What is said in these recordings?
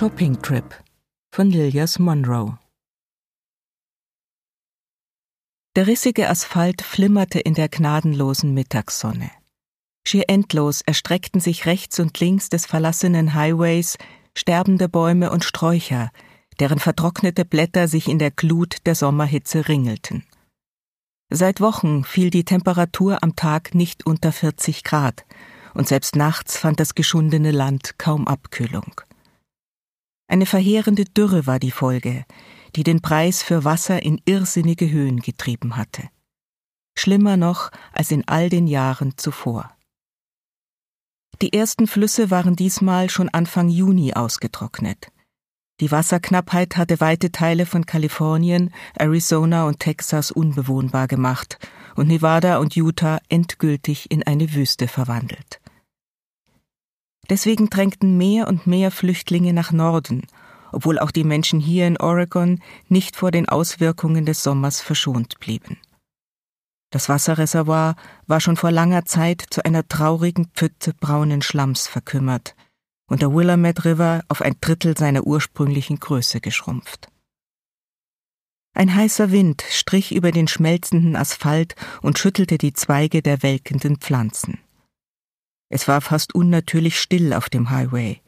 Shopping Trip von Lilias Monroe Der rissige Asphalt flimmerte in der gnadenlosen Mittagssonne. Schier endlos erstreckten sich rechts und links des verlassenen Highways sterbende Bäume und Sträucher, deren vertrocknete Blätter sich in der Glut der Sommerhitze ringelten. Seit Wochen fiel die Temperatur am Tag nicht unter 40 Grad, und selbst nachts fand das geschundene Land kaum Abkühlung. Eine verheerende Dürre war die Folge, die den Preis für Wasser in irrsinnige Höhen getrieben hatte. Schlimmer noch als in all den Jahren zuvor. Die ersten Flüsse waren diesmal schon Anfang Juni ausgetrocknet. Die Wasserknappheit hatte weite Teile von Kalifornien, Arizona und Texas unbewohnbar gemacht und Nevada und Utah endgültig in eine Wüste verwandelt. Deswegen drängten mehr und mehr Flüchtlinge nach Norden, obwohl auch die Menschen hier in Oregon nicht vor den Auswirkungen des Sommers verschont blieben. Das Wasserreservoir war schon vor langer Zeit zu einer traurigen Pfütze braunen Schlamms verkümmert und der Willamette River auf ein Drittel seiner ursprünglichen Größe geschrumpft. Ein heißer Wind strich über den schmelzenden Asphalt und schüttelte die Zweige der welkenden Pflanzen. Es war fast unnatürlich still auf dem Highway,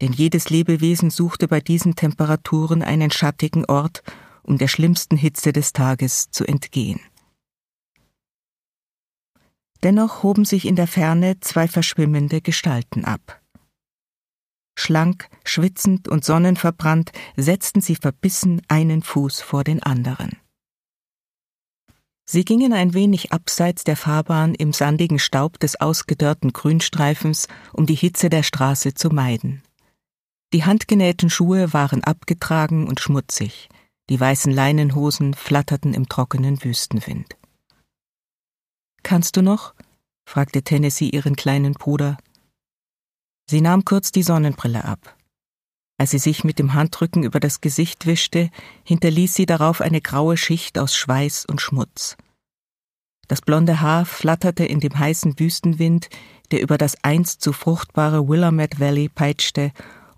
denn jedes Lebewesen suchte bei diesen Temperaturen einen schattigen Ort, um der schlimmsten Hitze des Tages zu entgehen. Dennoch hoben sich in der Ferne zwei verschwimmende Gestalten ab. Schlank, schwitzend und sonnenverbrannt setzten sie verbissen einen Fuß vor den anderen. Sie gingen ein wenig abseits der Fahrbahn im sandigen Staub des ausgedörrten Grünstreifens, um die Hitze der Straße zu meiden. Die handgenähten Schuhe waren abgetragen und schmutzig, die weißen Leinenhosen flatterten im trockenen Wüstenwind. Kannst du noch? fragte Tennessee ihren kleinen Bruder. Sie nahm kurz die Sonnenbrille ab. Als sie sich mit dem Handrücken über das Gesicht wischte, hinterließ sie darauf eine graue Schicht aus Schweiß und Schmutz. Das blonde Haar flatterte in dem heißen Wüstenwind, der über das einst so fruchtbare Willamette Valley peitschte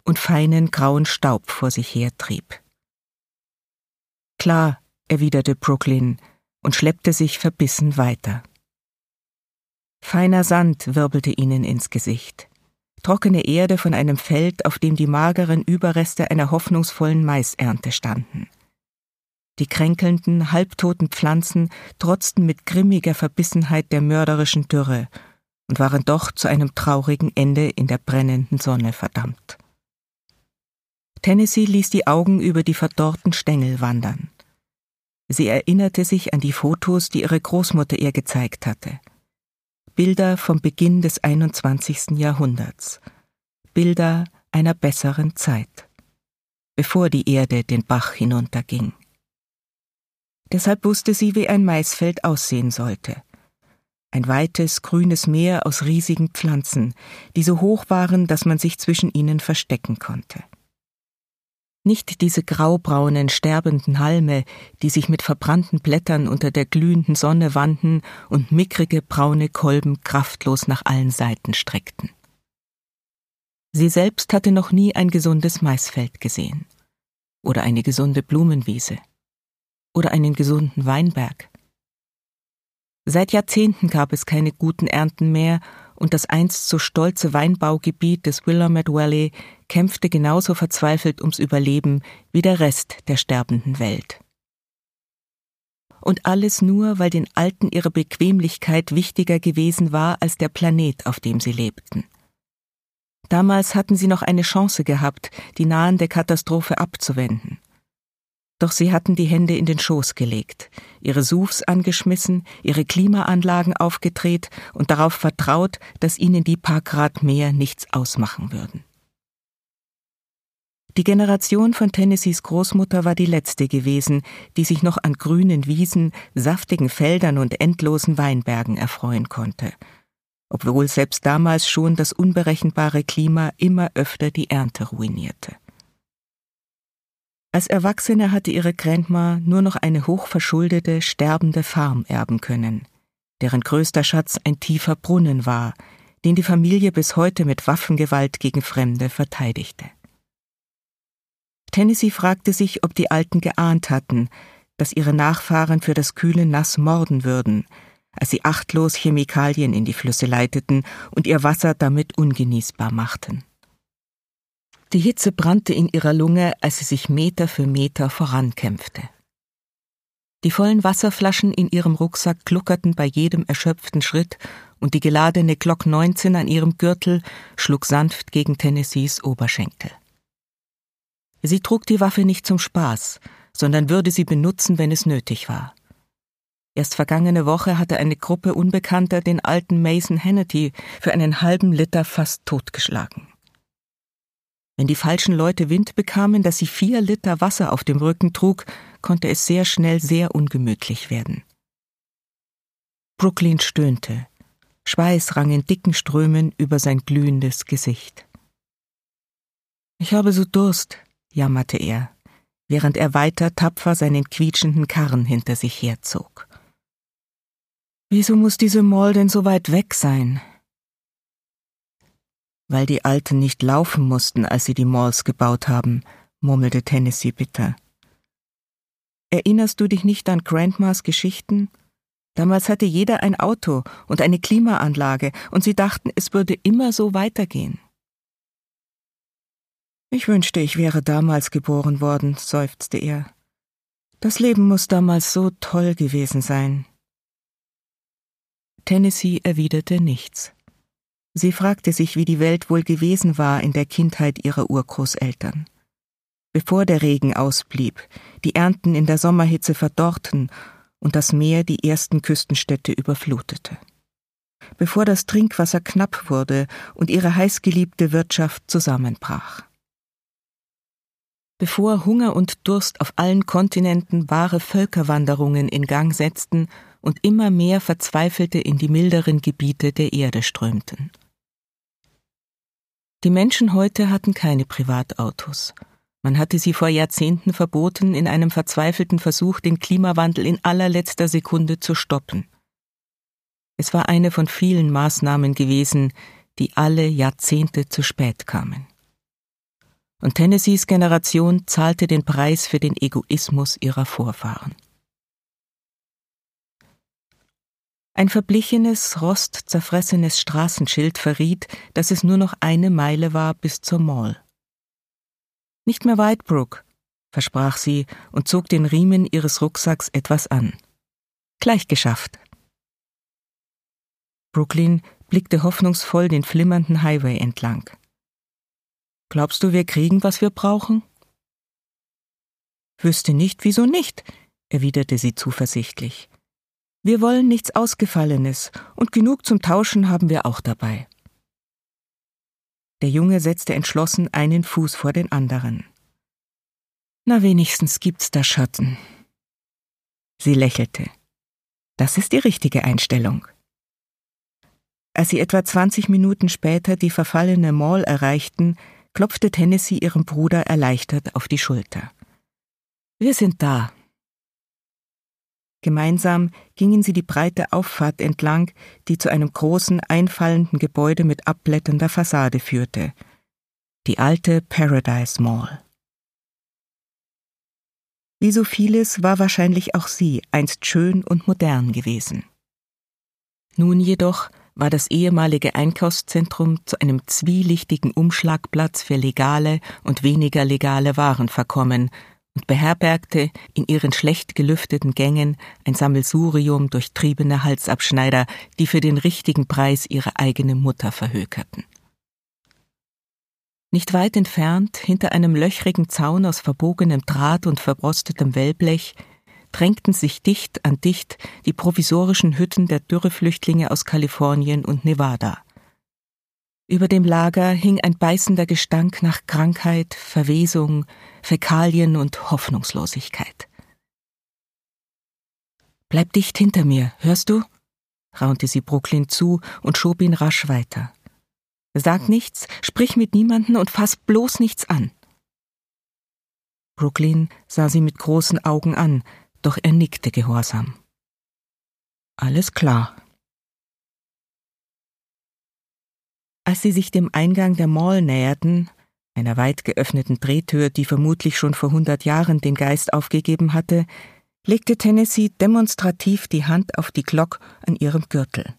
und feinen grauen Staub vor sich hertrieb. Klar, erwiderte Brooklyn und schleppte sich verbissen weiter. Feiner Sand wirbelte ihnen ins Gesicht trockene Erde von einem Feld, auf dem die mageren Überreste einer hoffnungsvollen Maisernte standen. Die kränkelnden, halbtoten Pflanzen trotzten mit grimmiger Verbissenheit der mörderischen Dürre und waren doch zu einem traurigen Ende in der brennenden Sonne verdammt. Tennessee ließ die Augen über die verdorrten Stängel wandern. Sie erinnerte sich an die Fotos, die ihre Großmutter ihr gezeigt hatte. Bilder vom Beginn des 21. Jahrhunderts, Bilder einer besseren Zeit, bevor die Erde den Bach hinunterging. Deshalb wusste sie, wie ein Maisfeld aussehen sollte. Ein weites, grünes Meer aus riesigen Pflanzen, die so hoch waren, dass man sich zwischen ihnen verstecken konnte nicht diese graubraunen, sterbenden Halme, die sich mit verbrannten Blättern unter der glühenden Sonne wanden und mickrige braune Kolben kraftlos nach allen Seiten streckten. Sie selbst hatte noch nie ein gesundes Maisfeld gesehen oder eine gesunde Blumenwiese oder einen gesunden Weinberg. Seit Jahrzehnten gab es keine guten Ernten mehr und das einst so stolze Weinbaugebiet des Willamette Valley kämpfte genauso verzweifelt ums Überleben wie der Rest der sterbenden Welt. Und alles nur, weil den Alten ihre Bequemlichkeit wichtiger gewesen war als der Planet, auf dem sie lebten. Damals hatten sie noch eine Chance gehabt, die nahende Katastrophe abzuwenden. Doch sie hatten die Hände in den Schoß gelegt, ihre Sufs angeschmissen, ihre Klimaanlagen aufgedreht und darauf vertraut, dass ihnen die paar Grad mehr nichts ausmachen würden. Die Generation von Tennessees Großmutter war die letzte gewesen, die sich noch an grünen Wiesen, saftigen Feldern und endlosen Weinbergen erfreuen konnte, obwohl selbst damals schon das unberechenbare Klima immer öfter die Ernte ruinierte. Als Erwachsene hatte ihre Grandma nur noch eine hochverschuldete, sterbende Farm erben können, deren größter Schatz ein tiefer Brunnen war, den die Familie bis heute mit Waffengewalt gegen Fremde verteidigte. Tennessee fragte sich, ob die Alten geahnt hatten, dass ihre Nachfahren für das kühle Nass morden würden, als sie achtlos Chemikalien in die Flüsse leiteten und ihr Wasser damit ungenießbar machten. Die Hitze brannte in ihrer Lunge, als sie sich Meter für Meter vorankämpfte. Die vollen Wasserflaschen in ihrem Rucksack gluckerten bei jedem erschöpften Schritt und die geladene Glock 19 an ihrem Gürtel schlug sanft gegen Tennessees Oberschenkel. Sie trug die Waffe nicht zum Spaß, sondern würde sie benutzen, wenn es nötig war. Erst vergangene Woche hatte eine Gruppe Unbekannter den alten Mason Hannity für einen halben Liter fast totgeschlagen. Wenn die falschen Leute Wind bekamen, dass sie vier Liter Wasser auf dem Rücken trug, konnte es sehr schnell sehr ungemütlich werden. Brooklyn stöhnte. Schweiß rang in dicken Strömen über sein glühendes Gesicht. Ich habe so Durst, jammerte er, während er weiter tapfer seinen quietschenden Karren hinter sich herzog. Wieso muss diese Mall denn so weit weg sein? Weil die Alten nicht laufen mussten, als sie die Malls gebaut haben, murmelte Tennessee bitter. Erinnerst du dich nicht an Grandmas Geschichten? Damals hatte jeder ein Auto und eine Klimaanlage, und sie dachten, es würde immer so weitergehen. Ich wünschte, ich wäre damals geboren worden, seufzte er. Das Leben muss damals so toll gewesen sein. Tennessee erwiderte nichts. Sie fragte sich, wie die Welt wohl gewesen war in der Kindheit ihrer Urgroßeltern. Bevor der Regen ausblieb, die Ernten in der Sommerhitze verdorrten und das Meer die ersten Küstenstädte überflutete. Bevor das Trinkwasser knapp wurde und ihre heißgeliebte Wirtschaft zusammenbrach. Bevor Hunger und Durst auf allen Kontinenten wahre Völkerwanderungen in Gang setzten und immer mehr Verzweifelte in die milderen Gebiete der Erde strömten. Die Menschen heute hatten keine Privatautos. Man hatte sie vor Jahrzehnten verboten, in einem verzweifelten Versuch, den Klimawandel in allerletzter Sekunde zu stoppen. Es war eine von vielen Maßnahmen gewesen, die alle Jahrzehnte zu spät kamen. Und Tennessees Generation zahlte den Preis für den Egoismus ihrer Vorfahren. Ein verblichenes, rostzerfressenes Straßenschild verriet, dass es nur noch eine Meile war bis zur Mall. Nicht mehr weit, Brooke, versprach sie und zog den Riemen ihres Rucksacks etwas an. Gleich geschafft. Brooklyn blickte hoffnungsvoll den flimmernden Highway entlang. Glaubst du, wir kriegen, was wir brauchen? Wüsste nicht, wieso nicht, erwiderte sie zuversichtlich. Wir wollen nichts Ausgefallenes, und genug zum Tauschen haben wir auch dabei. Der Junge setzte entschlossen einen Fuß vor den anderen. Na wenigstens gibt's da Schatten. Sie lächelte. Das ist die richtige Einstellung. Als sie etwa 20 Minuten später die verfallene Mall erreichten, klopfte Tennessee ihrem Bruder erleichtert auf die Schulter. Wir sind da, Gemeinsam gingen sie die breite Auffahrt entlang, die zu einem großen, einfallenden Gebäude mit abblätternder Fassade führte. Die alte Paradise Mall. Wie so vieles war wahrscheinlich auch sie einst schön und modern gewesen. Nun jedoch war das ehemalige Einkaufszentrum zu einem zwielichtigen Umschlagplatz für legale und weniger legale Waren verkommen und beherbergte in ihren schlecht gelüfteten Gängen ein Sammelsurium durchtriebener Halsabschneider, die für den richtigen Preis ihre eigene Mutter verhökerten. Nicht weit entfernt, hinter einem löchrigen Zaun aus verbogenem Draht und verbrostetem Wellblech, drängten sich dicht an dicht die provisorischen Hütten der Dürreflüchtlinge aus Kalifornien und Nevada. Über dem Lager hing ein beißender Gestank nach Krankheit, Verwesung, Fäkalien und Hoffnungslosigkeit. Bleib dicht hinter mir, hörst du? raunte sie Brooklyn zu und schob ihn rasch weiter. Sag nichts, sprich mit niemanden und fass bloß nichts an. Brooklyn sah sie mit großen Augen an, doch er nickte gehorsam. Alles klar, Als sie sich dem Eingang der Mall näherten, einer weit geöffneten Drehtür, die vermutlich schon vor hundert Jahren den Geist aufgegeben hatte, legte Tennessee demonstrativ die Hand auf die Glock an ihrem Gürtel.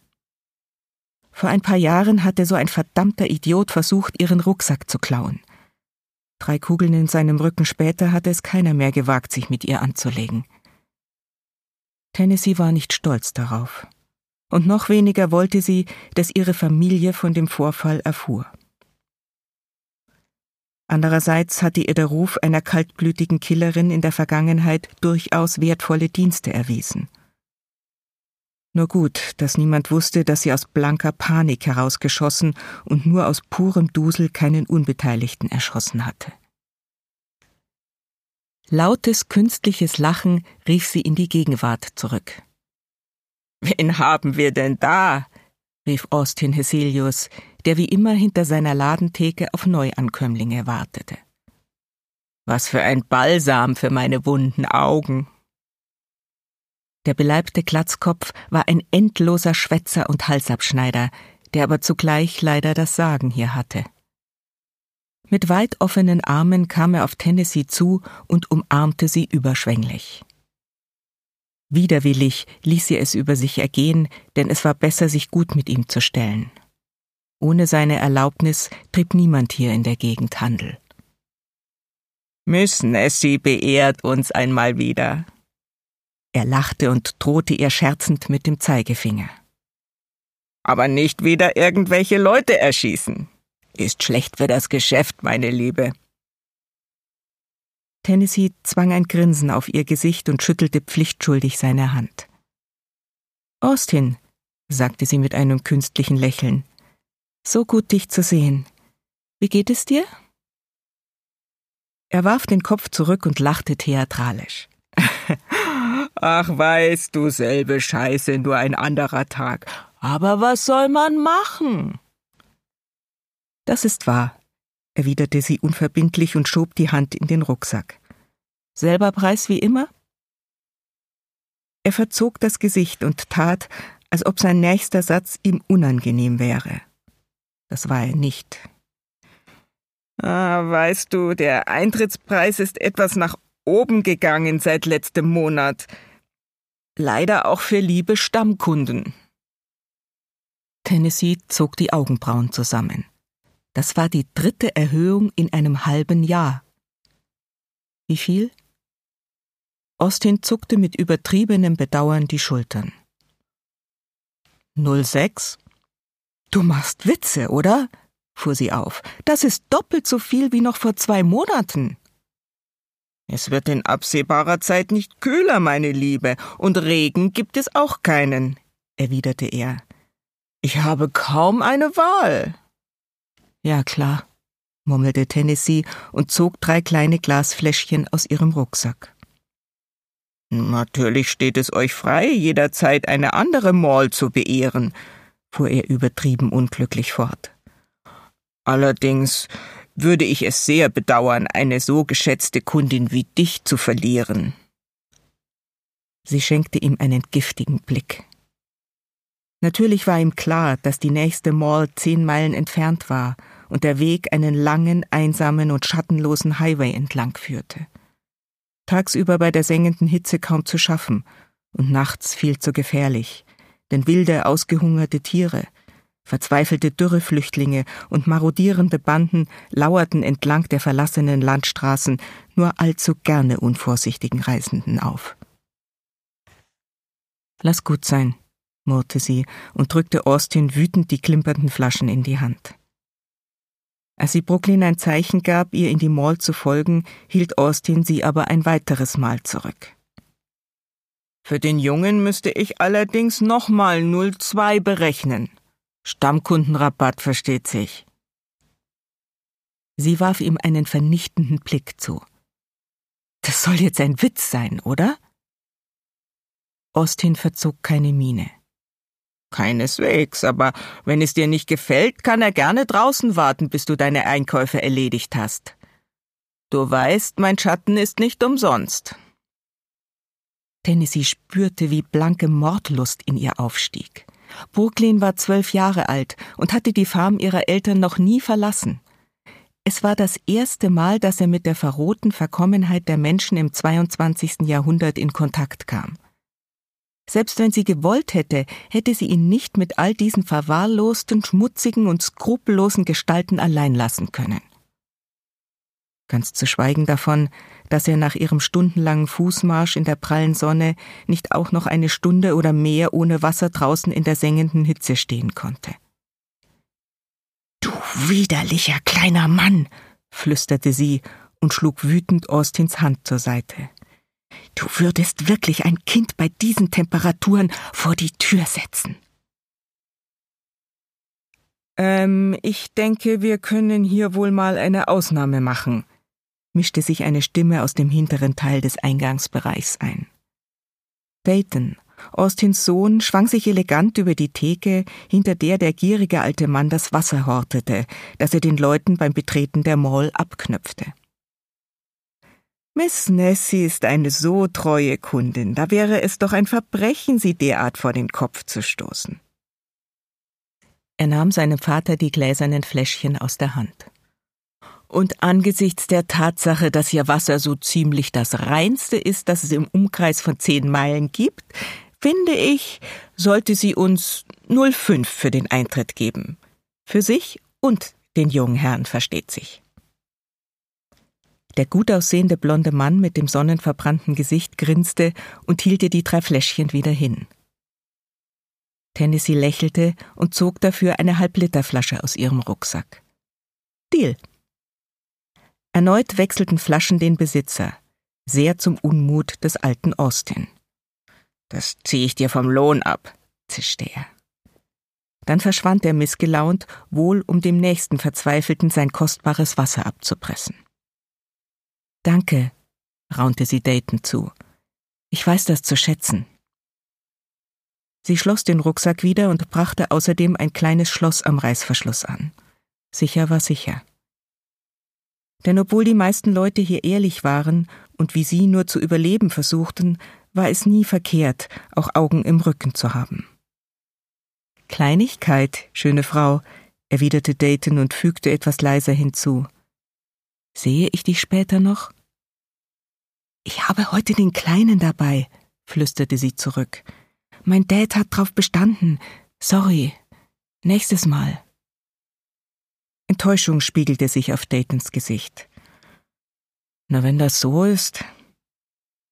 Vor ein paar Jahren hatte so ein verdammter Idiot versucht, ihren Rucksack zu klauen. Drei Kugeln in seinem Rücken später hatte es keiner mehr gewagt, sich mit ihr anzulegen. Tennessee war nicht stolz darauf. Und noch weniger wollte sie, dass ihre Familie von dem Vorfall erfuhr. Andererseits hatte ihr der Ruf einer kaltblütigen Killerin in der Vergangenheit durchaus wertvolle Dienste erwiesen. Nur gut, dass niemand wusste, dass sie aus blanker Panik herausgeschossen und nur aus purem Dusel keinen Unbeteiligten erschossen hatte. Lautes künstliches Lachen rief sie in die Gegenwart zurück. Wen haben wir denn da? rief Austin Heselius, der wie immer hinter seiner Ladentheke auf Neuankömmlinge wartete. Was für ein Balsam für meine wunden Augen. Der beleibte Glatzkopf war ein endloser Schwätzer und Halsabschneider, der aber zugleich leider das Sagen hier hatte. Mit weit offenen Armen kam er auf Tennessee zu und umarmte sie überschwänglich. Widerwillig ließ sie es über sich ergehen, denn es war besser, sich gut mit ihm zu stellen. Ohne seine Erlaubnis trieb niemand hier in der Gegend Handel. Miss Nessie beehrt uns einmal wieder. Er lachte und drohte ihr scherzend mit dem Zeigefinger. Aber nicht wieder irgendwelche Leute erschießen. Ist schlecht für das Geschäft, meine Liebe. Tennessee zwang ein Grinsen auf ihr Gesicht und schüttelte pflichtschuldig seine Hand. Austin, sagte sie mit einem künstlichen Lächeln, so gut, dich zu sehen. Wie geht es dir? Er warf den Kopf zurück und lachte theatralisch. Ach, weißt du, selbe Scheiße, nur ein anderer Tag. Aber was soll man machen? Das ist wahr, erwiderte sie unverbindlich und schob die Hand in den Rucksack. Selber Preis wie immer? Er verzog das Gesicht und tat, als ob sein nächster Satz ihm unangenehm wäre. Das war er nicht. Ah, weißt du, der Eintrittspreis ist etwas nach oben gegangen seit letztem Monat. Leider auch für liebe Stammkunden. Tennessee zog die Augenbrauen zusammen. Das war die dritte Erhöhung in einem halben Jahr. Wie viel? Austin zuckte mit übertriebenem Bedauern die Schultern. 06? Du machst Witze, oder? fuhr sie auf. Das ist doppelt so viel wie noch vor zwei Monaten. Es wird in absehbarer Zeit nicht kühler, meine Liebe, und Regen gibt es auch keinen, erwiderte er. Ich habe kaum eine Wahl. Ja, klar, murmelte Tennessee und zog drei kleine Glasfläschchen aus ihrem Rucksack. Natürlich steht es euch frei, jederzeit eine andere Mall zu beehren, fuhr er übertrieben unglücklich fort. Allerdings würde ich es sehr bedauern, eine so geschätzte Kundin wie dich zu verlieren. Sie schenkte ihm einen giftigen Blick. Natürlich war ihm klar, dass die nächste Mall zehn Meilen entfernt war und der Weg einen langen, einsamen und schattenlosen Highway entlang führte. Tagsüber bei der sengenden Hitze kaum zu schaffen und nachts viel zu gefährlich, denn wilde, ausgehungerte Tiere, verzweifelte Dürreflüchtlinge und marodierende Banden lauerten entlang der verlassenen Landstraßen nur allzu gerne unvorsichtigen Reisenden auf. Lass gut sein, murrte sie und drückte Austin wütend die klimpernden Flaschen in die Hand. Als sie Brooklyn ein Zeichen gab, ihr in die Mall zu folgen, hielt Austin sie aber ein weiteres Mal zurück. Für den Jungen müsste ich allerdings nochmal 02 berechnen. Stammkundenrabatt versteht sich. Sie warf ihm einen vernichtenden Blick zu. Das soll jetzt ein Witz sein, oder? Austin verzog keine Miene. Keineswegs, aber wenn es dir nicht gefällt, kann er gerne draußen warten, bis du deine Einkäufe erledigt hast. Du weißt, mein Schatten ist nicht umsonst. Tennessee spürte, wie blanke Mordlust in ihr aufstieg. Brooklyn war zwölf Jahre alt und hatte die Farm ihrer Eltern noch nie verlassen. Es war das erste Mal, dass er mit der verrohten Verkommenheit der Menschen im 22. Jahrhundert in Kontakt kam. Selbst wenn sie gewollt hätte, hätte sie ihn nicht mit all diesen verwahrlosten, schmutzigen und skrupellosen Gestalten allein lassen können. Ganz zu schweigen davon, dass er nach ihrem stundenlangen Fußmarsch in der prallen Sonne nicht auch noch eine Stunde oder mehr ohne Wasser draußen in der sengenden Hitze stehen konnte. Du widerlicher kleiner Mann, flüsterte sie und schlug wütend Austins Hand zur Seite. Du würdest wirklich ein Kind bei diesen Temperaturen vor die Tür setzen. Ähm, ich denke, wir können hier wohl mal eine Ausnahme machen, mischte sich eine Stimme aus dem hinteren Teil des Eingangsbereichs ein. Dayton, Austins Sohn, schwang sich elegant über die Theke, hinter der der gierige alte Mann das Wasser hortete, das er den Leuten beim Betreten der Mall abknöpfte. Miss Nessie ist eine so treue Kundin, da wäre es doch ein Verbrechen, sie derart vor den Kopf zu stoßen. Er nahm seinem Vater die gläsernen Fläschchen aus der Hand. Und angesichts der Tatsache, dass ihr Wasser so ziemlich das reinste ist, das es im Umkreis von zehn Meilen gibt, finde ich, sollte sie uns 05 für den Eintritt geben. Für sich und den jungen Herrn versteht sich. Der gut aussehende blonde Mann mit dem sonnenverbrannten Gesicht grinste und hielt ihr die drei Fläschchen wieder hin. Tennessee lächelte und zog dafür eine Halbliterflasche aus ihrem Rucksack. Deal. Erneut wechselten Flaschen den Besitzer, sehr zum Unmut des alten Austin. Das zieh ich dir vom Lohn ab, zischte er. Dann verschwand er missgelaunt, wohl um dem nächsten Verzweifelten sein kostbares Wasser abzupressen. Danke, raunte sie Dayton zu. Ich weiß das zu schätzen. Sie schloss den Rucksack wieder und brachte außerdem ein kleines Schloss am Reißverschluss an. Sicher war sicher. Denn obwohl die meisten Leute hier ehrlich waren und wie sie nur zu überleben versuchten, war es nie verkehrt, auch Augen im Rücken zu haben. Kleinigkeit, schöne Frau, erwiderte Dayton und fügte etwas leiser hinzu. Sehe ich dich später noch? Ich habe heute den Kleinen dabei, flüsterte sie zurück. Mein Dad hat drauf bestanden. Sorry. Nächstes Mal. Enttäuschung spiegelte sich auf Daytons Gesicht. Na, wenn das so ist.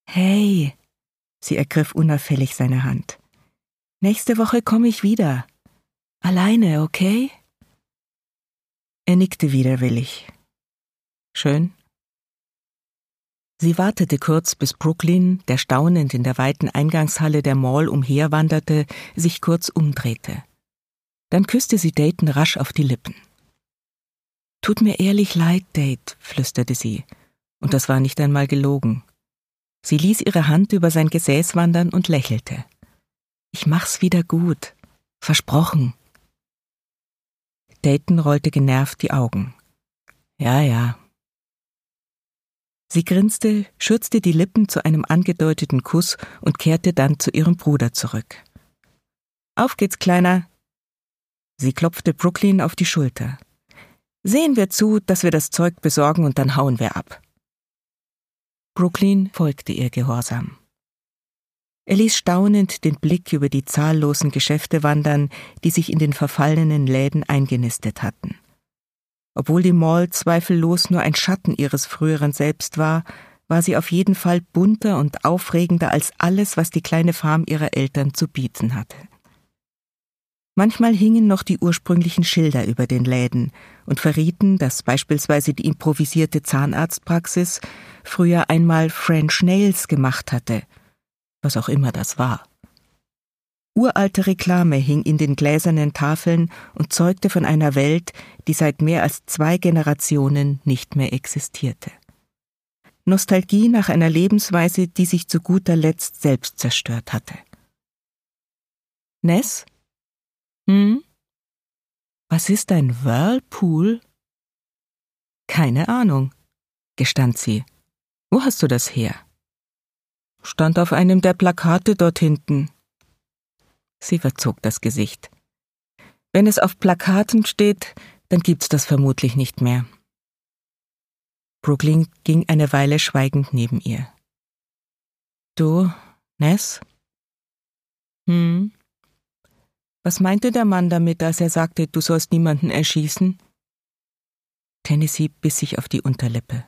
Hey, sie ergriff unauffällig seine Hand. Nächste Woche komme ich wieder. Alleine, okay? Er nickte widerwillig. Schön. Sie wartete kurz, bis Brooklyn, der staunend in der weiten Eingangshalle der Mall umherwanderte, sich kurz umdrehte. Dann küsste sie Dayton rasch auf die Lippen. Tut mir ehrlich leid, Date, flüsterte sie, und das war nicht einmal gelogen. Sie ließ ihre Hand über sein Gesäß wandern und lächelte. Ich mach's wieder gut. Versprochen. Dayton rollte genervt die Augen. Ja, ja, Sie grinste, schürzte die Lippen zu einem angedeuteten Kuss und kehrte dann zu ihrem Bruder zurück. Auf geht's, Kleiner. Sie klopfte Brooklyn auf die Schulter. Sehen wir zu, dass wir das Zeug besorgen und dann hauen wir ab. Brooklyn folgte ihr gehorsam. Er ließ staunend den Blick über die zahllosen Geschäfte wandern, die sich in den verfallenen Läden eingenistet hatten. Obwohl die Mall zweifellos nur ein Schatten ihres früheren Selbst war, war sie auf jeden Fall bunter und aufregender als alles, was die kleine Farm ihrer Eltern zu bieten hatte. Manchmal hingen noch die ursprünglichen Schilder über den Läden und verrieten, dass beispielsweise die improvisierte Zahnarztpraxis früher einmal French Nails gemacht hatte, was auch immer das war. Uralte Reklame hing in den gläsernen Tafeln und zeugte von einer Welt, die seit mehr als zwei Generationen nicht mehr existierte. Nostalgie nach einer Lebensweise, die sich zu guter Letzt selbst zerstört hatte. Ness? Hm? Was ist ein Whirlpool? Keine Ahnung, gestand sie. Wo hast du das her? Stand auf einem der Plakate dort hinten, Sie verzog das Gesicht. Wenn es auf Plakaten steht, dann gibt's das vermutlich nicht mehr. Brooklyn ging eine Weile schweigend neben ihr. Du, Ness? Hm? Was meinte der Mann damit, als er sagte, du sollst niemanden erschießen? Tennessee biss sich auf die Unterlippe.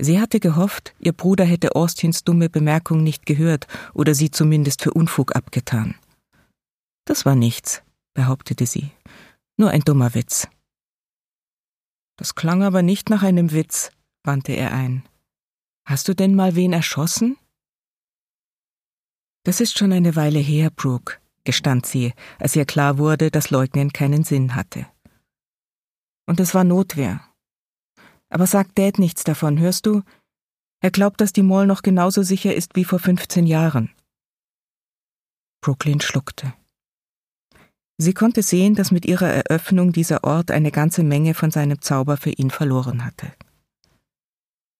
Sie hatte gehofft, ihr Bruder hätte Austins dumme Bemerkung nicht gehört oder sie zumindest für Unfug abgetan. Das war nichts, behauptete sie. Nur ein dummer Witz. Das klang aber nicht nach einem Witz, wandte er ein. Hast du denn mal wen erschossen? Das ist schon eine Weile her, Brooke, gestand sie, als ihr klar wurde, dass Leugnen keinen Sinn hatte. Und es war Notwehr. Aber sag Dad nichts davon, hörst du? Er glaubt, dass die Mall noch genauso sicher ist wie vor 15 Jahren. Brooklyn schluckte. Sie konnte sehen, dass mit ihrer Eröffnung dieser Ort eine ganze Menge von seinem Zauber für ihn verloren hatte.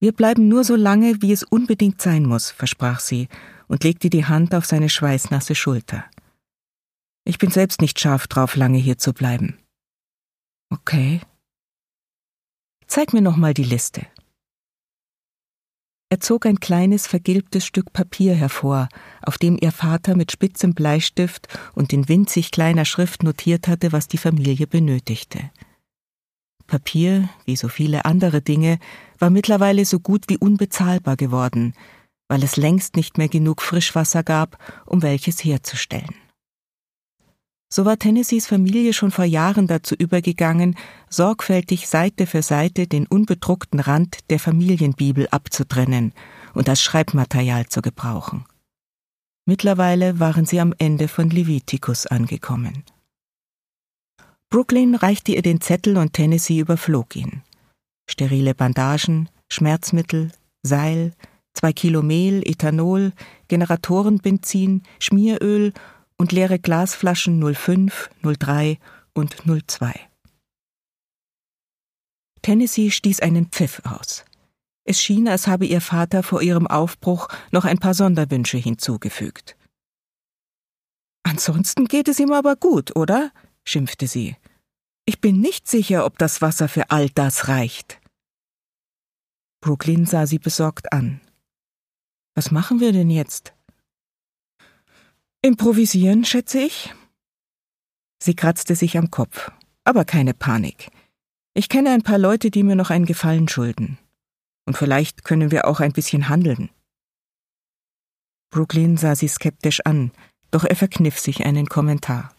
Wir bleiben nur so lange, wie es unbedingt sein muss, versprach sie und legte die Hand auf seine schweißnasse Schulter. Ich bin selbst nicht scharf drauf, lange hier zu bleiben. Okay. Zeig mir noch mal die Liste. Er zog ein kleines vergilbtes Stück Papier hervor, auf dem ihr Vater mit spitzem Bleistift und in winzig kleiner Schrift notiert hatte, was die Familie benötigte. Papier, wie so viele andere Dinge, war mittlerweile so gut wie unbezahlbar geworden, weil es längst nicht mehr genug Frischwasser gab, um welches herzustellen. So war Tennessees Familie schon vor Jahren dazu übergegangen, sorgfältig Seite für Seite den unbedruckten Rand der Familienbibel abzutrennen und als Schreibmaterial zu gebrauchen. Mittlerweile waren sie am Ende von Levitikus angekommen. Brooklyn reichte ihr den Zettel und Tennessee überflog ihn. Sterile Bandagen, Schmerzmittel, Seil, zwei Kilo Mehl, Ethanol, Generatorenbenzin, Schmieröl und leere Glasflaschen 05, 03 und 02. Tennessee stieß einen Pfiff aus. Es schien, als habe ihr Vater vor ihrem Aufbruch noch ein paar Sonderwünsche hinzugefügt. Ansonsten geht es ihm aber gut, oder? schimpfte sie. Ich bin nicht sicher, ob das Wasser für all das reicht. Brooklyn sah sie besorgt an. Was machen wir denn jetzt? Improvisieren, schätze ich. Sie kratzte sich am Kopf. Aber keine Panik. Ich kenne ein paar Leute, die mir noch einen Gefallen schulden. Und vielleicht können wir auch ein bisschen handeln. Brooklyn sah sie skeptisch an, doch er verkniff sich einen Kommentar.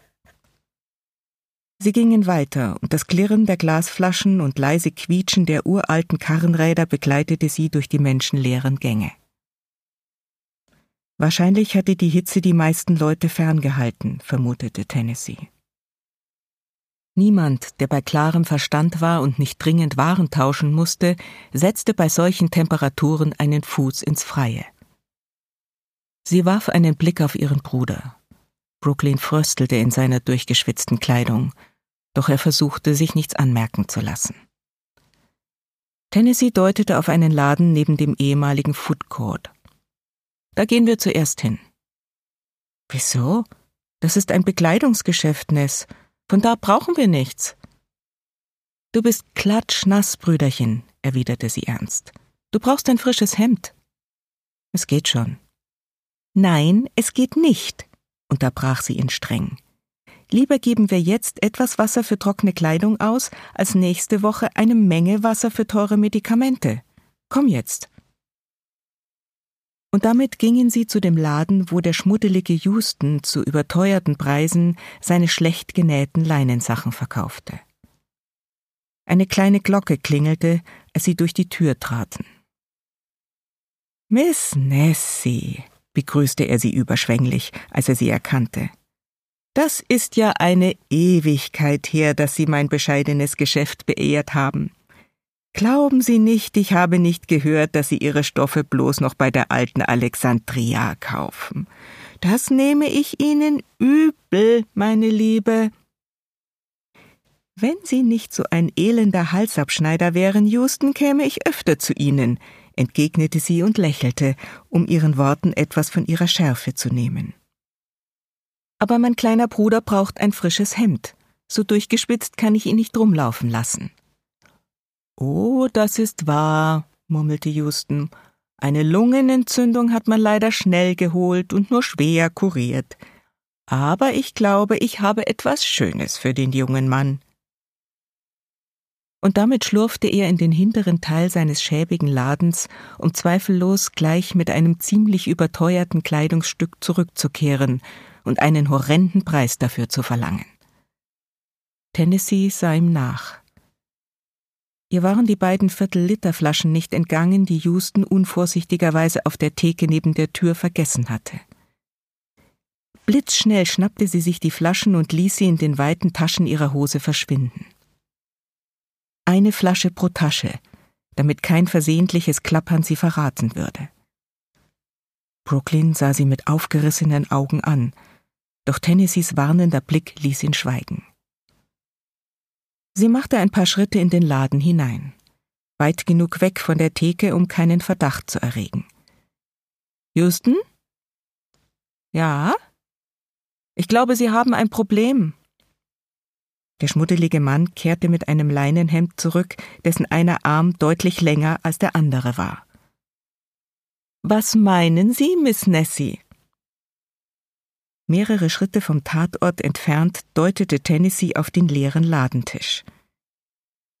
Sie gingen weiter, und das Klirren der Glasflaschen und leise Quietschen der uralten Karrenräder begleitete sie durch die menschenleeren Gänge. Wahrscheinlich hatte die Hitze die meisten Leute ferngehalten, vermutete Tennessee. Niemand, der bei klarem Verstand war und nicht dringend Waren tauschen musste, setzte bei solchen Temperaturen einen Fuß ins Freie. Sie warf einen Blick auf ihren Bruder. Brooklyn fröstelte in seiner durchgeschwitzten Kleidung, doch er versuchte, sich nichts anmerken zu lassen. Tennessee deutete auf einen Laden neben dem ehemaligen Food Court. Da gehen wir zuerst hin. Wieso? Das ist ein Bekleidungsgeschäft, Ness. Von da brauchen wir nichts. Du bist klatschnass, Brüderchen, erwiderte sie ernst. Du brauchst ein frisches Hemd. Es geht schon. Nein, es geht nicht, unterbrach sie ihn streng. Lieber geben wir jetzt etwas Wasser für trockene Kleidung aus, als nächste Woche eine Menge Wasser für teure Medikamente. Komm jetzt. Und damit gingen sie zu dem Laden, wo der schmuddelige Houston zu überteuerten Preisen seine schlecht genähten Leinensachen verkaufte. Eine kleine Glocke klingelte, als sie durch die Tür traten. Miss Nessie, begrüßte er sie überschwänglich, als er sie erkannte. Das ist ja eine Ewigkeit her, dass Sie mein bescheidenes Geschäft beehrt haben. Glauben Sie nicht, ich habe nicht gehört, dass Sie Ihre Stoffe bloß noch bei der alten Alexandria kaufen. Das nehme ich Ihnen übel, meine Liebe. Wenn Sie nicht so ein elender Halsabschneider wären, Houston, käme ich öfter zu Ihnen, entgegnete sie und lächelte, um ihren Worten etwas von ihrer Schärfe zu nehmen. Aber mein kleiner Bruder braucht ein frisches Hemd. So durchgespitzt kann ich ihn nicht rumlaufen lassen. Oh, das ist wahr, murmelte Houston. Eine Lungenentzündung hat man leider schnell geholt und nur schwer kuriert. Aber ich glaube, ich habe etwas Schönes für den jungen Mann. Und damit schlurfte er in den hinteren Teil seines schäbigen Ladens, um zweifellos gleich mit einem ziemlich überteuerten Kleidungsstück zurückzukehren und einen horrenden Preis dafür zu verlangen. Tennessee sah ihm nach. Ihr waren die beiden Viertel-Liter-Flaschen nicht entgangen, die Houston unvorsichtigerweise auf der Theke neben der Tür vergessen hatte. Blitzschnell schnappte sie sich die Flaschen und ließ sie in den weiten Taschen ihrer Hose verschwinden. Eine Flasche pro Tasche, damit kein versehentliches Klappern sie verraten würde. Brooklyn sah sie mit aufgerissenen Augen an, doch Tennessees warnender Blick ließ ihn schweigen. Sie machte ein paar Schritte in den Laden hinein, weit genug weg von der Theke, um keinen Verdacht zu erregen. Houston? Ja? Ich glaube, Sie haben ein Problem. Der schmuddelige Mann kehrte mit einem Leinenhemd zurück, dessen einer Arm deutlich länger als der andere war. Was meinen Sie, Miss Nessie? Mehrere Schritte vom Tatort entfernt deutete Tennessee auf den leeren Ladentisch.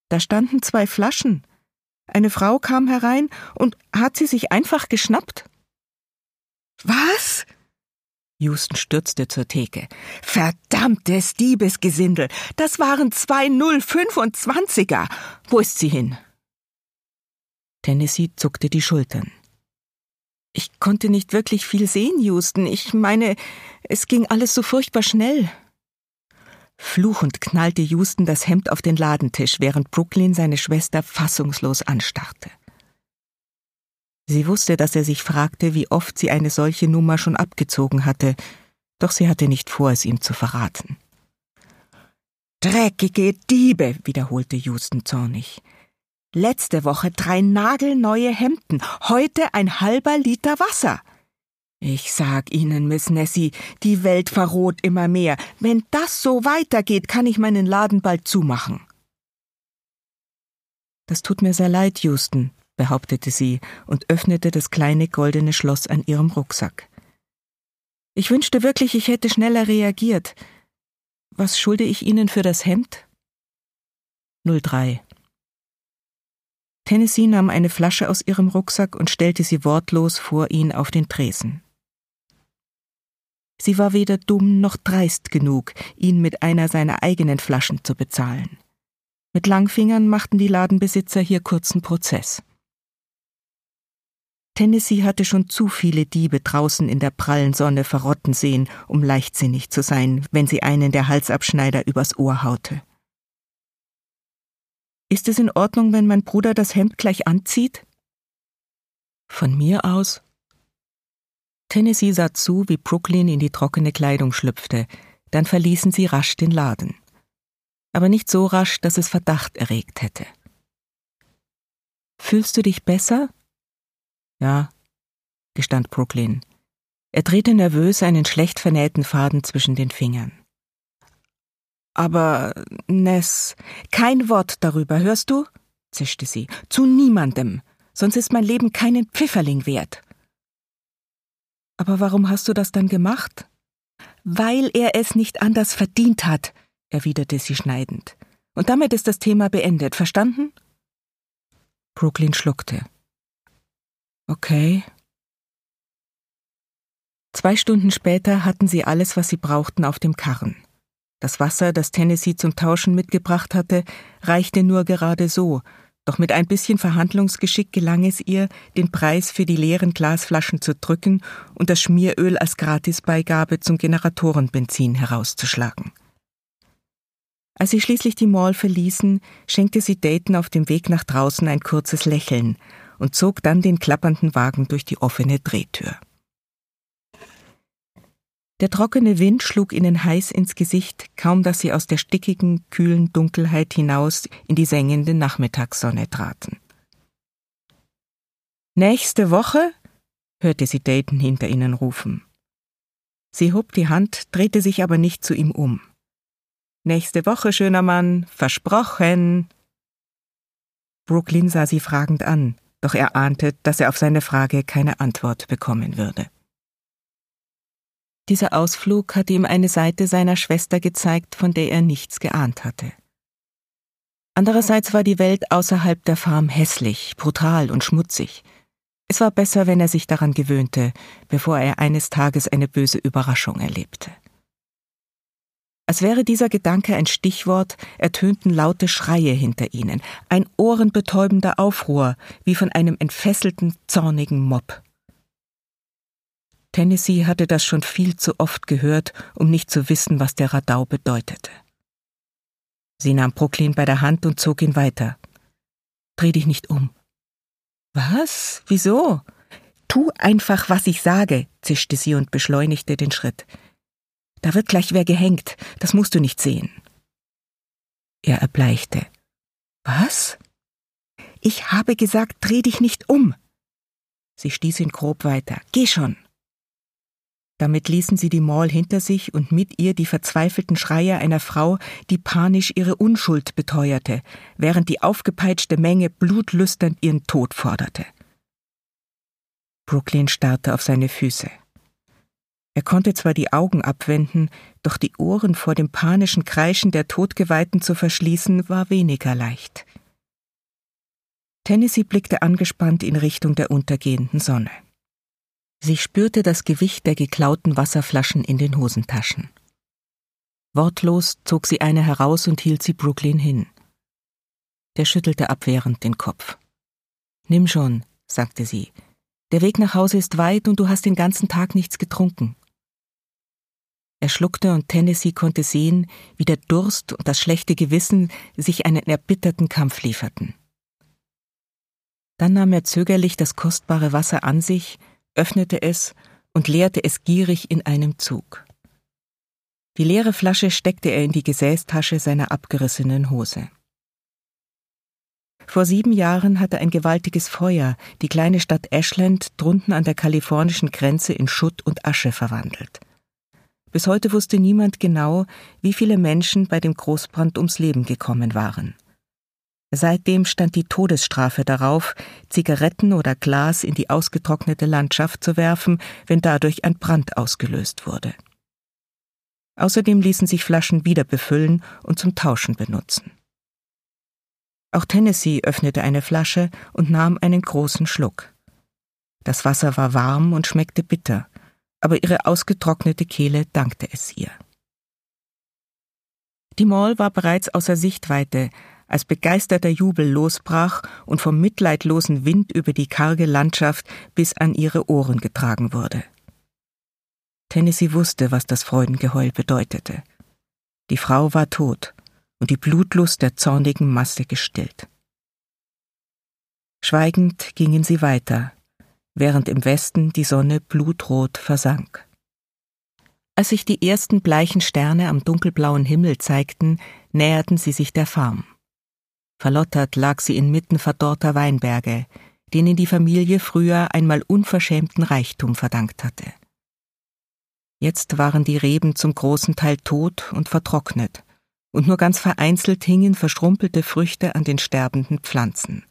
Da standen zwei Flaschen. Eine Frau kam herein und hat sie sich einfach geschnappt. Was? Houston stürzte zur Theke. Verdammtes Diebesgesindel! Das waren zwei 025er! Wo ist sie hin? Tennessee zuckte die Schultern. Ich konnte nicht wirklich viel sehen, Houston. Ich meine, es ging alles so furchtbar schnell. Fluchend knallte Houston das Hemd auf den Ladentisch, während Brooklyn seine Schwester fassungslos anstarrte. Sie wusste, dass er sich fragte, wie oft sie eine solche Nummer schon abgezogen hatte, doch sie hatte nicht vor, es ihm zu verraten. Dreckige Diebe, wiederholte Houston zornig. Letzte Woche drei nagelneue Hemden, heute ein halber Liter Wasser. Ich sag Ihnen, Miss Nessie, die Welt verroht immer mehr. Wenn das so weitergeht, kann ich meinen Laden bald zumachen. Das tut mir sehr leid, Houston, behauptete sie und öffnete das kleine goldene Schloss an ihrem Rucksack. Ich wünschte wirklich, ich hätte schneller reagiert. Was schulde ich Ihnen für das Hemd? 03 Tennessee nahm eine Flasche aus ihrem Rucksack und stellte sie wortlos vor ihn auf den Tresen. Sie war weder dumm noch dreist genug, ihn mit einer seiner eigenen Flaschen zu bezahlen. Mit Langfingern machten die Ladenbesitzer hier kurzen Prozess. Tennessee hatte schon zu viele Diebe draußen in der prallen Sonne verrotten sehen, um leichtsinnig zu sein, wenn sie einen der Halsabschneider übers Ohr haute. Ist es in Ordnung, wenn mein Bruder das Hemd gleich anzieht? Von mir aus. Tennessee sah zu, wie Brooklyn in die trockene Kleidung schlüpfte, dann verließen sie rasch den Laden. Aber nicht so rasch, dass es Verdacht erregt hätte. Fühlst du dich besser? Ja, gestand Brooklyn. Er drehte nervös einen schlecht vernähten Faden zwischen den Fingern. Aber, Ness, kein Wort darüber, hörst du? zischte sie. Zu niemandem. Sonst ist mein Leben keinen Pfifferling wert. Aber warum hast du das dann gemacht? Weil er es nicht anders verdient hat, erwiderte sie schneidend. Und damit ist das Thema beendet, verstanden? Brooklyn schluckte. Okay. Zwei Stunden später hatten sie alles, was sie brauchten, auf dem Karren. Das Wasser, das Tennessee zum Tauschen mitgebracht hatte, reichte nur gerade so, doch mit ein bisschen Verhandlungsgeschick gelang es ihr, den Preis für die leeren Glasflaschen zu drücken und das Schmieröl als Gratisbeigabe zum Generatorenbenzin herauszuschlagen. Als sie schließlich die Mall verließen, schenkte sie Dayton auf dem Weg nach draußen ein kurzes Lächeln und zog dann den klappernden Wagen durch die offene Drehtür. Der trockene Wind schlug ihnen heiß ins Gesicht, kaum dass sie aus der stickigen, kühlen Dunkelheit hinaus in die sengende Nachmittagssonne traten. Nächste Woche? hörte sie Dayton hinter ihnen rufen. Sie hob die Hand, drehte sich aber nicht zu ihm um. Nächste Woche, schöner Mann, versprochen. Brooklyn sah sie fragend an, doch er ahnte, dass er auf seine Frage keine Antwort bekommen würde. Dieser Ausflug hatte ihm eine Seite seiner Schwester gezeigt, von der er nichts geahnt hatte. Andererseits war die Welt außerhalb der Farm hässlich, brutal und schmutzig. Es war besser, wenn er sich daran gewöhnte, bevor er eines Tages eine böse Überraschung erlebte. Als wäre dieser Gedanke ein Stichwort, ertönten laute Schreie hinter ihnen, ein ohrenbetäubender Aufruhr, wie von einem entfesselten, zornigen Mob. Tennessee hatte das schon viel zu oft gehört, um nicht zu wissen, was der Radau bedeutete. Sie nahm Brooklyn bei der Hand und zog ihn weiter. Dreh dich nicht um. Was? Wieso? Tu einfach, was ich sage, zischte sie und beschleunigte den Schritt. Da wird gleich wer gehängt, das musst du nicht sehen. Er erbleichte. Was? Ich habe gesagt, dreh dich nicht um. Sie stieß ihn grob weiter. Geh schon. Damit ließen sie die Mall hinter sich und mit ihr die verzweifelten Schreie einer Frau, die panisch ihre Unschuld beteuerte, während die aufgepeitschte Menge blutlüsternd ihren Tod forderte. Brooklyn starrte auf seine Füße. Er konnte zwar die Augen abwenden, doch die Ohren vor dem panischen Kreischen der Todgeweihten zu verschließen, war weniger leicht. Tennessee blickte angespannt in Richtung der untergehenden Sonne. Sie spürte das Gewicht der geklauten Wasserflaschen in den Hosentaschen. Wortlos zog sie eine heraus und hielt sie Brooklyn hin. Der schüttelte abwehrend den Kopf. Nimm schon, sagte sie. Der Weg nach Hause ist weit und du hast den ganzen Tag nichts getrunken. Er schluckte und Tennessee konnte sehen, wie der Durst und das schlechte Gewissen sich einen erbitterten Kampf lieferten. Dann nahm er zögerlich das kostbare Wasser an sich öffnete es und leerte es gierig in einem Zug. Die leere Flasche steckte er in die Gesäßtasche seiner abgerissenen Hose. Vor sieben Jahren hatte ein gewaltiges Feuer die kleine Stadt Ashland drunten an der kalifornischen Grenze in Schutt und Asche verwandelt. Bis heute wusste niemand genau, wie viele Menschen bei dem Großbrand ums Leben gekommen waren. Seitdem stand die Todesstrafe darauf, Zigaretten oder Glas in die ausgetrocknete Landschaft zu werfen, wenn dadurch ein Brand ausgelöst wurde. Außerdem ließen sich Flaschen wieder befüllen und zum Tauschen benutzen. Auch Tennessee öffnete eine Flasche und nahm einen großen Schluck. Das Wasser war warm und schmeckte bitter, aber ihre ausgetrocknete Kehle dankte es ihr. Die Mall war bereits außer Sichtweite, als begeisterter Jubel losbrach und vom mitleidlosen Wind über die karge Landschaft bis an ihre Ohren getragen wurde. Tennessee wusste, was das Freudengeheul bedeutete. Die Frau war tot und die Blutlust der zornigen Masse gestillt. Schweigend gingen sie weiter, während im Westen die Sonne blutrot versank. Als sich die ersten bleichen Sterne am dunkelblauen Himmel zeigten, näherten sie sich der Farm. Verlottert lag sie inmitten verdorrter Weinberge, denen die Familie früher einmal unverschämten Reichtum verdankt hatte. Jetzt waren die Reben zum großen Teil tot und vertrocknet, und nur ganz vereinzelt hingen verschrumpelte Früchte an den sterbenden Pflanzen.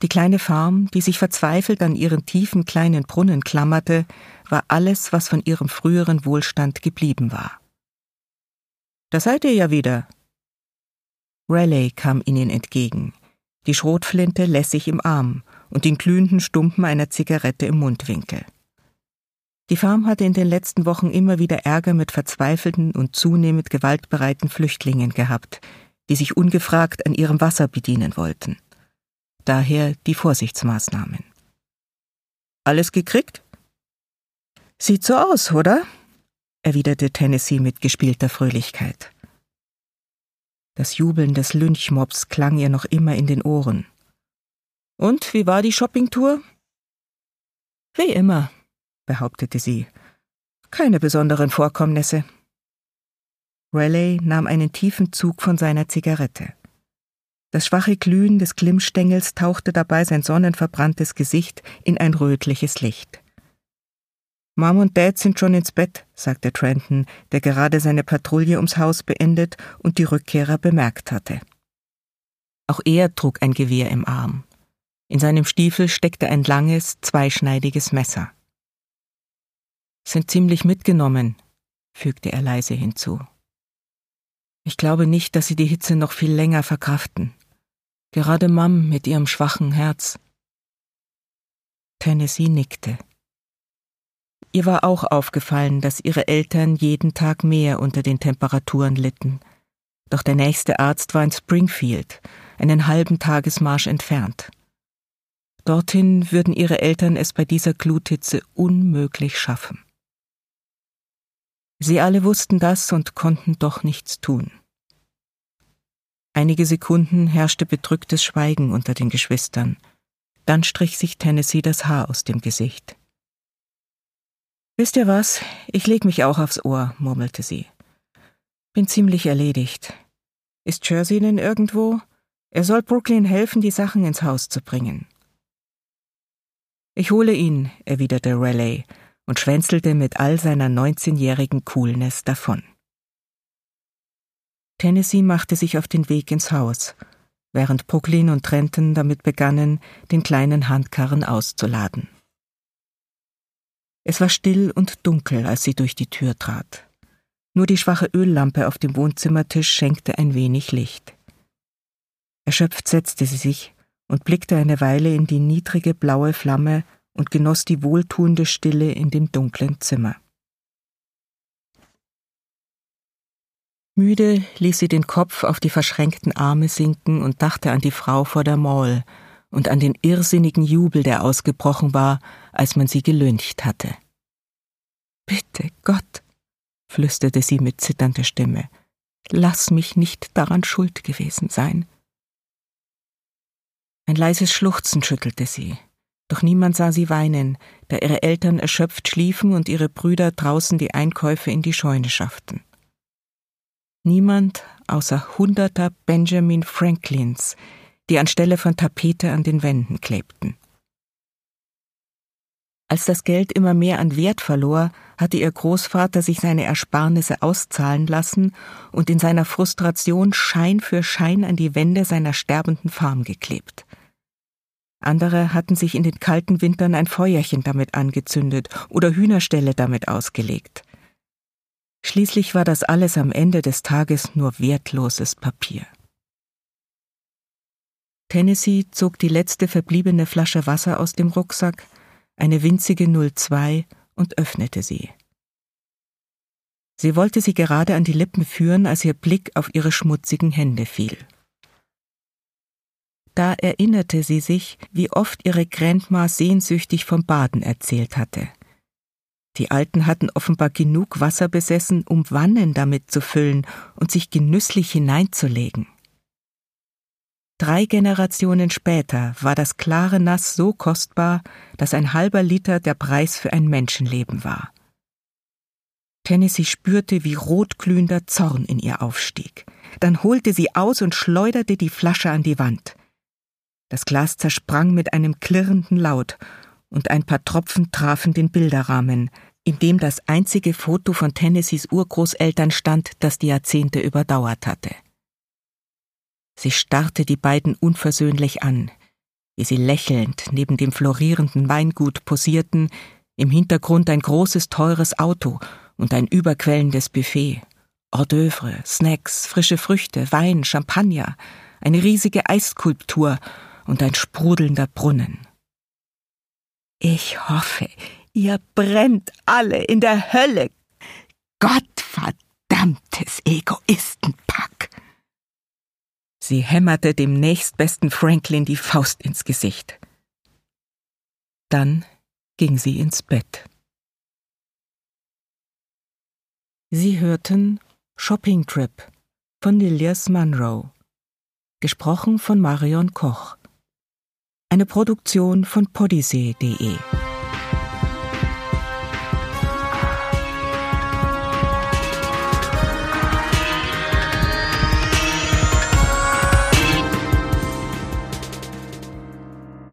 Die kleine Farm, die sich verzweifelt an ihren tiefen kleinen Brunnen klammerte, war alles, was von ihrem früheren Wohlstand geblieben war. Da seid ihr ja wieder, Raleigh kam ihnen entgegen, die Schrotflinte lässig im Arm und den glühenden Stumpen einer Zigarette im Mundwinkel. Die Farm hatte in den letzten Wochen immer wieder Ärger mit verzweifelten und zunehmend gewaltbereiten Flüchtlingen gehabt, die sich ungefragt an ihrem Wasser bedienen wollten. Daher die Vorsichtsmaßnahmen. Alles gekriegt? Sieht so aus, oder? erwiderte Tennessee mit gespielter Fröhlichkeit. Das Jubeln des Lynchmobs klang ihr noch immer in den Ohren. Und wie war die Shoppingtour? Wie immer, behauptete sie. Keine besonderen Vorkommnisse. Raleigh nahm einen tiefen Zug von seiner Zigarette. Das schwache Glühen des Glimmstängels tauchte dabei sein sonnenverbranntes Gesicht in ein rötliches Licht. Mom und Dad sind schon ins Bett, sagte Trenton, der gerade seine Patrouille ums Haus beendet und die Rückkehrer bemerkt hatte. Auch er trug ein Gewehr im Arm. In seinem Stiefel steckte ein langes, zweischneidiges Messer. Sind ziemlich mitgenommen, fügte er leise hinzu. Ich glaube nicht, dass sie die Hitze noch viel länger verkraften. Gerade Mom mit ihrem schwachen Herz. Tennessee nickte. Ihr war auch aufgefallen, dass ihre Eltern jeden Tag mehr unter den Temperaturen litten. Doch der nächste Arzt war in Springfield, einen halben Tagesmarsch entfernt. Dorthin würden ihre Eltern es bei dieser Gluthitze unmöglich schaffen. Sie alle wussten das und konnten doch nichts tun. Einige Sekunden herrschte bedrücktes Schweigen unter den Geschwistern. Dann strich sich Tennessee das Haar aus dem Gesicht. Wisst ihr was? Ich leg mich auch aufs Ohr, murmelte sie. Bin ziemlich erledigt. Ist Jersey denn irgendwo? Er soll Brooklyn helfen, die Sachen ins Haus zu bringen. Ich hole ihn, erwiderte Raleigh und schwänzelte mit all seiner neunzehnjährigen Coolness davon. Tennessee machte sich auf den Weg ins Haus, während Brooklyn und Trenton damit begannen, den kleinen Handkarren auszuladen. Es war still und dunkel, als sie durch die Tür trat. Nur die schwache Öllampe auf dem Wohnzimmertisch schenkte ein wenig Licht. Erschöpft setzte sie sich und blickte eine Weile in die niedrige blaue Flamme und genoss die wohltuende Stille in dem dunklen Zimmer. Müde ließ sie den Kopf auf die verschränkten Arme sinken und dachte an die Frau vor der Mall und an den irrsinnigen Jubel, der ausgebrochen war, als man sie gelüncht hatte. Bitte, Gott, flüsterte sie mit zitternder Stimme, lass mich nicht daran schuld gewesen sein. Ein leises Schluchzen schüttelte sie, doch niemand sah sie weinen, da ihre Eltern erschöpft schliefen und ihre Brüder draußen die Einkäufe in die Scheune schafften. Niemand außer hunderter Benjamin Franklins, die anstelle von Tapete an den Wänden klebten. Als das Geld immer mehr an Wert verlor, hatte ihr Großvater sich seine Ersparnisse auszahlen lassen und in seiner Frustration Schein für Schein an die Wände seiner sterbenden Farm geklebt. Andere hatten sich in den kalten Wintern ein Feuerchen damit angezündet oder Hühnerställe damit ausgelegt. Schließlich war das alles am Ende des Tages nur wertloses Papier. Tennessee zog die letzte verbliebene Flasche Wasser aus dem Rucksack, eine winzige 02, und öffnete sie. Sie wollte sie gerade an die Lippen führen, als ihr Blick auf ihre schmutzigen Hände fiel. Da erinnerte sie sich, wie oft ihre Grandma sehnsüchtig vom Baden erzählt hatte. Die Alten hatten offenbar genug Wasser besessen, um Wannen damit zu füllen und sich genüsslich hineinzulegen. Drei Generationen später war das klare Nass so kostbar, dass ein halber Liter der Preis für ein Menschenleben war. Tennessee spürte, wie rotglühender Zorn in ihr aufstieg. Dann holte sie aus und schleuderte die Flasche an die Wand. Das Glas zersprang mit einem klirrenden Laut, und ein paar Tropfen trafen den Bilderrahmen, in dem das einzige Foto von Tennessees Urgroßeltern stand, das die Jahrzehnte überdauert hatte. Sie starrte die beiden unversöhnlich an, wie sie lächelnd neben dem florierenden Weingut posierten, im Hintergrund ein großes, teures Auto und ein überquellendes Buffet. Hors d'oeuvre, Snacks, frische Früchte, Wein, Champagner, eine riesige Eisskulptur und ein sprudelnder Brunnen. Ich hoffe, ihr brennt alle in der Hölle. Gottverdammtes Egoistenpack. Sie hämmerte dem nächstbesten Franklin die Faust ins Gesicht. Dann ging sie ins Bett. Sie hörten Shopping Trip von Lilias Munro, gesprochen von Marion Koch. Eine Produktion von podyssee.de